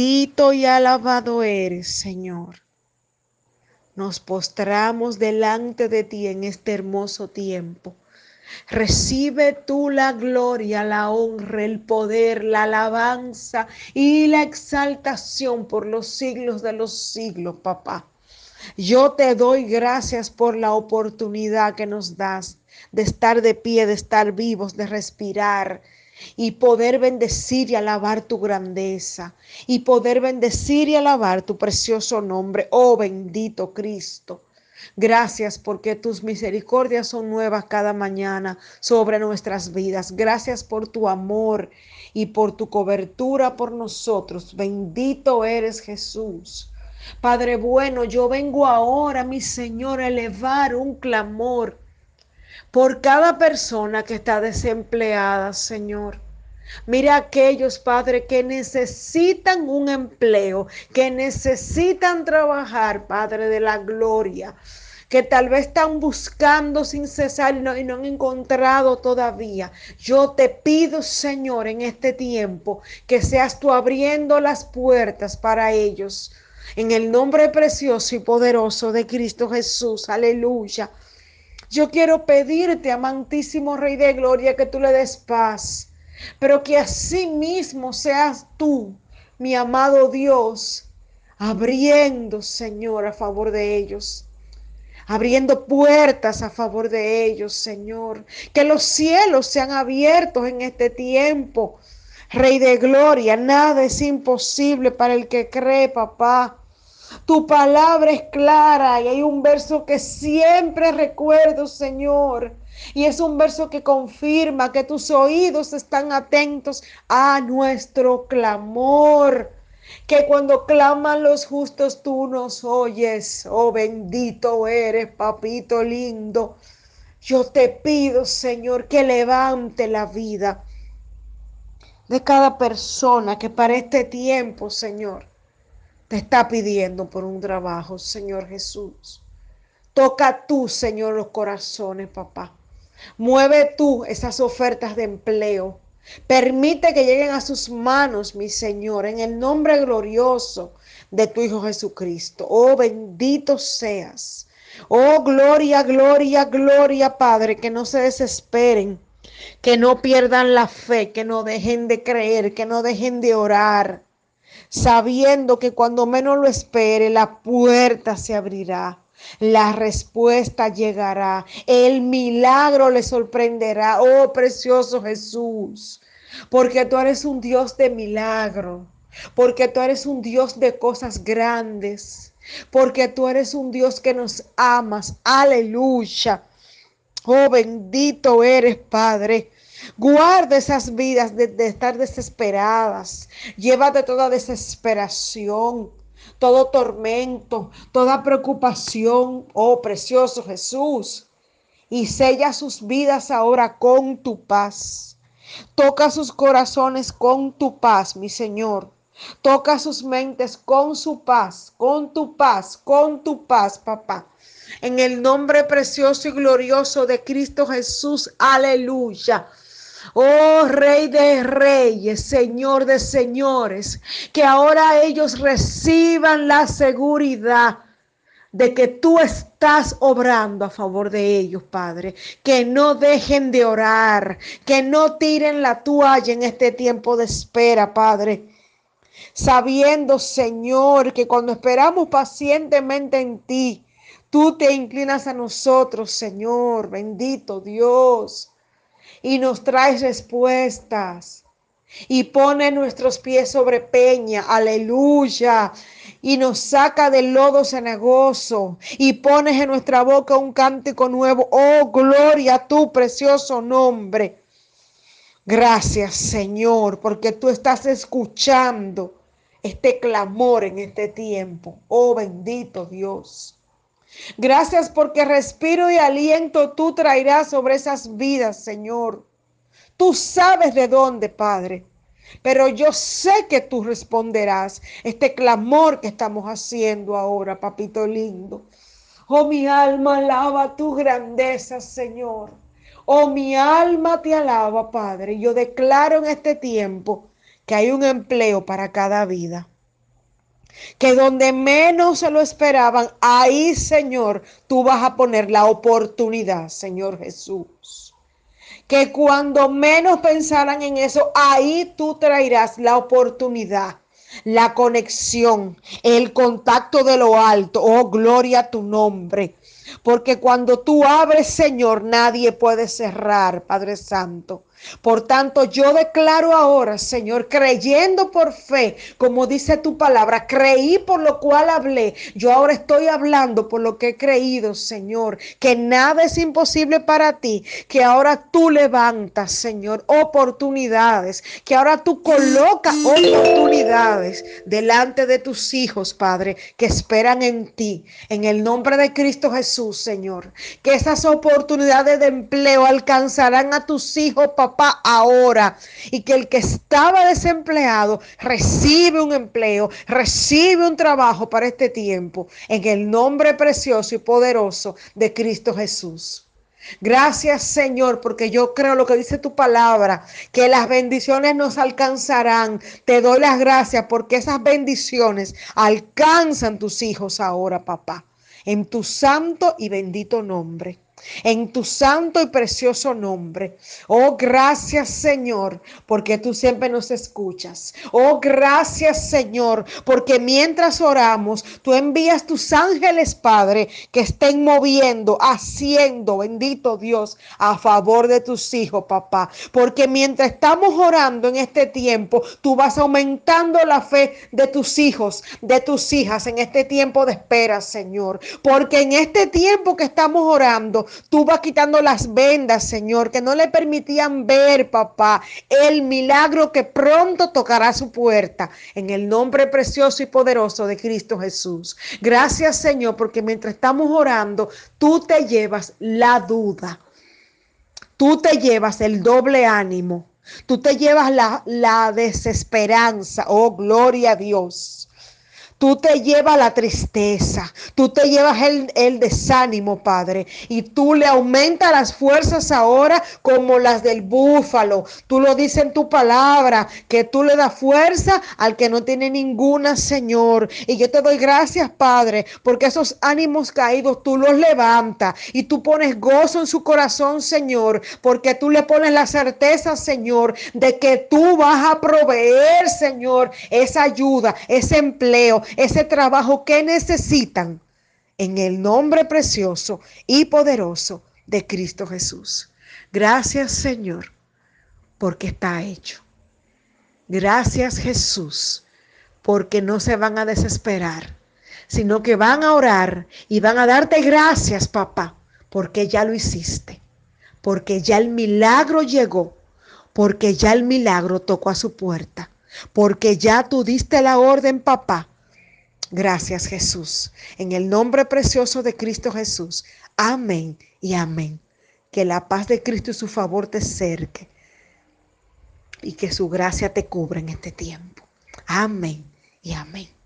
Bendito y alabado eres, Señor. Nos postramos delante de ti en este hermoso tiempo. Recibe tú la gloria, la honra, el poder, la alabanza y la exaltación por los siglos de los siglos, papá. Yo te doy gracias por la oportunidad que nos das de estar de pie, de estar vivos, de respirar y poder bendecir y alabar tu grandeza y poder bendecir y alabar tu precioso nombre, oh bendito Cristo. Gracias porque tus misericordias son nuevas cada mañana sobre nuestras vidas. Gracias por tu amor y por tu cobertura por nosotros. Bendito eres Jesús. Padre bueno, yo vengo ahora, mi Señor, a elevar un clamor por cada persona que está desempleada, Señor. Mira aquellos, Padre, que necesitan un empleo, que necesitan trabajar, Padre de la gloria, que tal vez están buscando sin cesar y no, y no, han encontrado todavía. Yo te pido, Señor, en este tiempo, que seas tú abriendo las puertas para ellos. En el nombre precioso y poderoso de Cristo Jesús. Aleluya. Yo quiero pedirte, amantísimo Rey de Gloria, que tú le des paz pero que así mismo seas tú, mi amado Dios, abriendo, Señor, a favor de ellos. Abriendo puertas a favor de ellos, Señor. Que los cielos sean abiertos en este tiempo. Rey de gloria, nada es imposible para el que cree, papá. Tu palabra es clara y hay un verso que siempre recuerdo, Señor. Y es un verso que confirma que tus oídos están atentos a nuestro clamor. Que cuando claman los justos tú nos oyes. Oh bendito eres, papito lindo. Yo te pido, Señor, que levante la vida de cada persona que para este tiempo, Señor, te está pidiendo por un trabajo, Señor Jesús. Toca tú, Señor, los corazones, papá. Mueve tú esas ofertas de empleo. Permite que lleguen a sus manos, mi Señor, en el nombre glorioso de tu Hijo Jesucristo. Oh, bendito seas. Oh, gloria, gloria, gloria, Padre, que no se desesperen, que no pierdan la fe, que no dejen de creer, que no dejen de orar, sabiendo que cuando menos lo espere, la puerta se abrirá. La respuesta llegará. El milagro le sorprenderá. Oh, precioso Jesús. Porque tú eres un Dios de milagro. Porque tú eres un Dios de cosas grandes. Porque tú eres un Dios que nos amas. Aleluya. Oh, bendito eres, Padre. Guarda esas vidas de, estar desesperadas. Llévate toda desesperación todo tormento, toda preocupación, oh precioso Jesús, y sella sus vidas ahora con tu paz. Toca sus corazones con tu paz, mi Señor. Toca sus mentes con su paz, con tu paz, con tu paz, papá. En el nombre precioso y glorioso de Cristo Jesús, aleluya. Oh Rey de Reyes, Señor de Señores, que ahora ellos reciban la seguridad de que tú estás obrando a favor de ellos, Padre. Que no dejen de orar, que no tiren la toalla en este tiempo de espera, Padre. Sabiendo, Señor, que cuando esperamos pacientemente en ti, tú te inclinas a nosotros, Señor, bendito Dios y nos traes respuestas y pone nuestros pies sobre peña, aleluya, y nos saca del lodo cenagoso y pones en nuestra boca un cántico nuevo, oh gloria a tu precioso nombre. Gracias Señor, porque tú estás escuchando este clamor en este tiempo, oh bendito Dios. Gracias porque respiro y aliento tú traerás sobre esas vidas, Señor. Tú sabes de dónde, Padre. Pero yo sé que tú responderás este clamor que estamos haciendo ahora, papito lindo. Oh, mi alma alaba tu grandeza, Señor. Oh, mi alma te alaba, Padre. Yo declaro en este tiempo que hay un empleo para cada vida. Que donde menos se lo esperaban, ahí, Señor, tú vas a poner la oportunidad, Señor Jesús. Que cuando menos pensaran en eso, ahí tú traerás la oportunidad, la conexión, el contacto de lo alto. Oh, gloria a tu nombre. Porque cuando tú abres, Señor, nadie puede cerrar, Padre Santo. Por tanto, yo declaro ahora, Señor, creyendo por fe, como dice tu palabra, creí por lo cual hablé. Yo ahora estoy hablando por lo que he creído, Señor, que nada es imposible para ti, que ahora tú levantas, Señor, oportunidades, que ahora tú colocas oportunidades delante de tus hijos, Padre, que esperan en ti, en el nombre de Cristo Jesús, Señor. Que esas oportunidades de empleo alcanzarán a tus hijos, papá ahora y que el que estaba desempleado recibe un empleo, recibe un trabajo para este tiempo en el nombre precioso y poderoso de Cristo Jesús. Gracias Señor, porque yo creo lo que dice tu palabra, que las bendiciones nos alcanzarán. Te doy las gracias porque esas bendiciones alcanzan tus hijos ahora, papá, en tu santo y bendito nombre en tu santo y precioso nombre. Oh, gracias Señor, porque tú siempre nos escuchas. Oh, gracias Señor, porque mientras oramos, tú envías tus ángeles, Padre, que estén moviendo, haciendo, bendito Dios, a favor de tus hijos, papá. Porque mientras estamos orando en este tiempo, tú vas aumentando la fe de tus hijos, de tus hijas en este tiempo de espera, Señor. Porque en este tiempo que estamos orando, Tú vas quitando las vendas, Señor, que no le permitían ver, papá, el milagro que pronto tocará su puerta. En el nombre precioso y poderoso de Cristo Jesús. Gracias, Señor, porque mientras estamos orando, tú te llevas la duda. Tú te llevas el doble ánimo. Tú te llevas la, la desesperanza. Oh, gloria a Dios. Tú te llevas la tristeza, tú te llevas el, desánimo, Padre, y tú le aumentas las fuerzas ahora como las del búfalo. Tú lo dices en tu palabra, que tú le das fuerza al que no tiene ninguna, Señor. Y yo te doy gracias, Padre, porque esos ánimos caídos tú los levantas y tú pones gozo en su corazón, Señor, porque tú le pones la certeza, Señor, de que tú vas a proveer, Señor, esa ayuda, ese empleo ese trabajo que necesitan en el nombre precioso y poderoso de Cristo Jesús. Gracias Señor, porque está hecho. Gracias Jesús, porque no se van a desesperar, sino que van a orar y van a darte gracias, papá, porque ya lo hiciste, porque ya el milagro llegó, porque ya el milagro tocó a su puerta, porque ya tú diste la orden, papá, Gracias Jesús. En el nombre precioso de Cristo Jesús. Amén y amén. Que la paz de Cristo y su favor te cerque. Y que su gracia te cubra en este tiempo. Amén y amén.